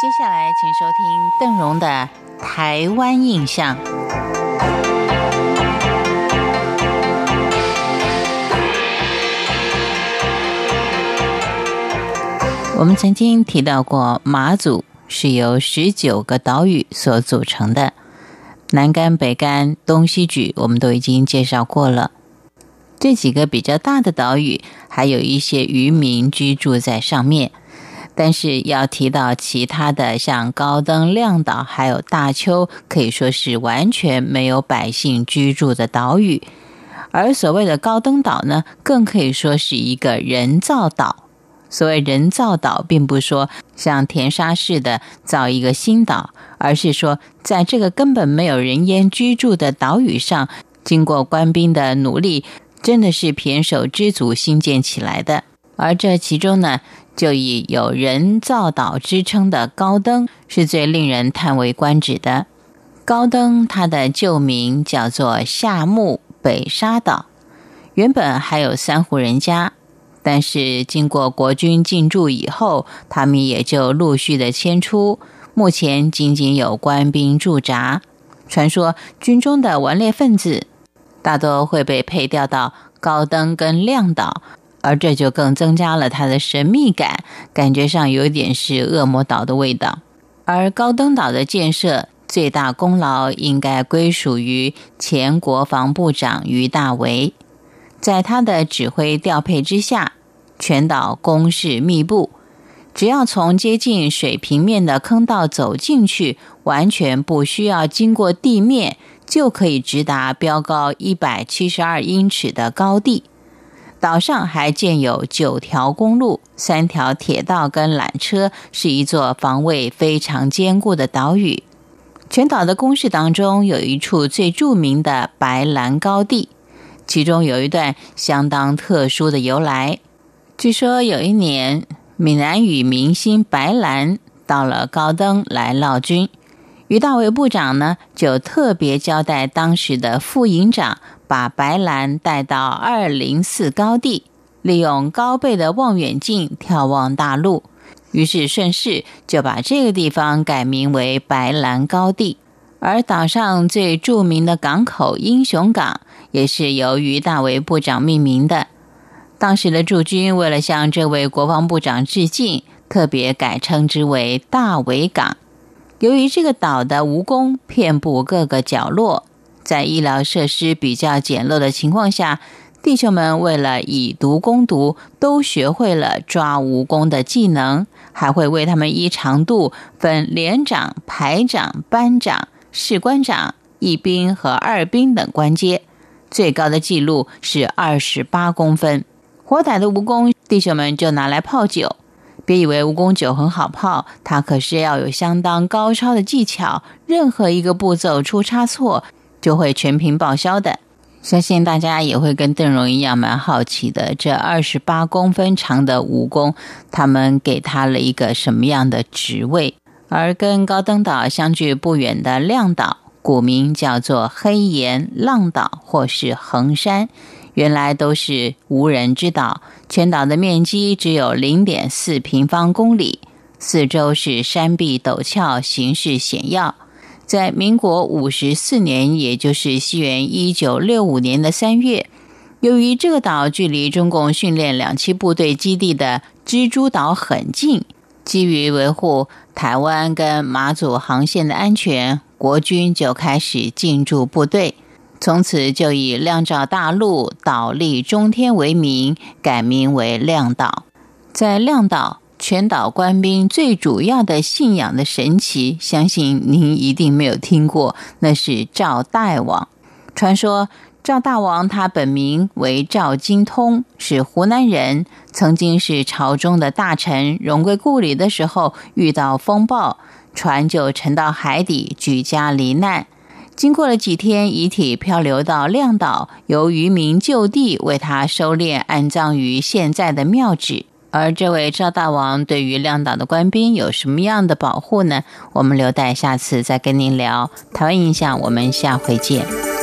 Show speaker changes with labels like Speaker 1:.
Speaker 1: 接下来，请收听邓荣的《台湾印象》。我们曾经提到过，马祖是由十九个岛屿所组成的，南干、北干、东西莒，我们都已经介绍过了。这几个比较大的岛屿，还有一些渔民居住在上面。但是要提到其他的，像高登、亮岛，还有大丘，可以说是完全没有百姓居住的岛屿。而所谓的高登岛呢，更可以说是一个人造岛。所谓人造岛，并不说像填沙似的造一个新岛，而是说在这个根本没有人烟居住的岛屿上，经过官兵的努力，真的是胼手知足新建起来的。而这其中呢，就以有人造岛之称的高登是最令人叹为观止的。高登它的旧名叫做夏木北沙岛，原本还有三户人家，但是经过国军进驻以后，他们也就陆续的迁出。目前仅仅有官兵驻扎。传说军中的顽劣分子大多会被配调到高登跟亮岛。而这就更增加了它的神秘感，感觉上有点是恶魔岛的味道。而高登岛的建设最大功劳应该归属于前国防部长于大为，在他的指挥调配之下，全岛工事密布，只要从接近水平面的坑道走进去，完全不需要经过地面，就可以直达标高一百七十二英尺的高地。岛上还建有九条公路、三条铁道跟缆车，是一座防卫非常坚固的岛屿。全岛的工事当中，有一处最著名的白兰高地，其中有一段相当特殊的由来。据说有一年，闽南语明星白兰到了高登来闹军，于大伟部长呢就特别交代当时的副营长。把白兰带到二零四高地，利用高倍的望远镜眺望大陆，于是顺势就把这个地方改名为白兰高地。而岛上最著名的港口英雄港，也是由于大为部长命名的。当时的驻军为了向这位国防部长致敬，特别改称之为大为港。由于这个岛的蜈蚣遍布各个角落。在医疗设施比较简陋的情况下，弟兄们为了以毒攻毒，都学会了抓蜈蚣的技能，还会为他们依长度分连长、排长、班长、士官长、一兵和二兵等官阶。最高的记录是二十八公分。活歹的蜈蚣，弟兄们就拿来泡酒。别以为蜈蚣酒很好泡，它可是要有相当高超的技巧，任何一个步骤出差错。就会全屏报销的。相信大家也会跟邓荣一样蛮好奇的。这二十八公分长的蜈蚣，他们给他了一个什么样的职位？而跟高登岛相距不远的亮岛，古名叫做黑岩浪岛或是横山，原来都是无人之岛。全岛的面积只有零点四平方公里，四周是山壁陡峭，形势险要。在民国五十四年，也就是西元一九六五年的三月，由于这个岛距离中共训练两栖部队基地的蜘蛛岛很近，基于维护台湾跟马祖航线的安全，国军就开始进驻部队。从此就以亮照大陆、岛立中天为名，改名为亮岛。在亮岛。全岛官兵最主要的信仰的神奇，相信您一定没有听过，那是赵大王。传说赵大王他本名为赵金通，是湖南人，曾经是朝中的大臣，荣归故里的时候遇到风暴，船就沉到海底，举家罹难。经过了几天，遗体漂流到亮岛，由渔民就地为他收敛，安葬于现在的庙址。而这位赵大王对于亮岛的官兵有什么样的保护呢？我们留待下次再跟您聊。台湾印象，我们下回见。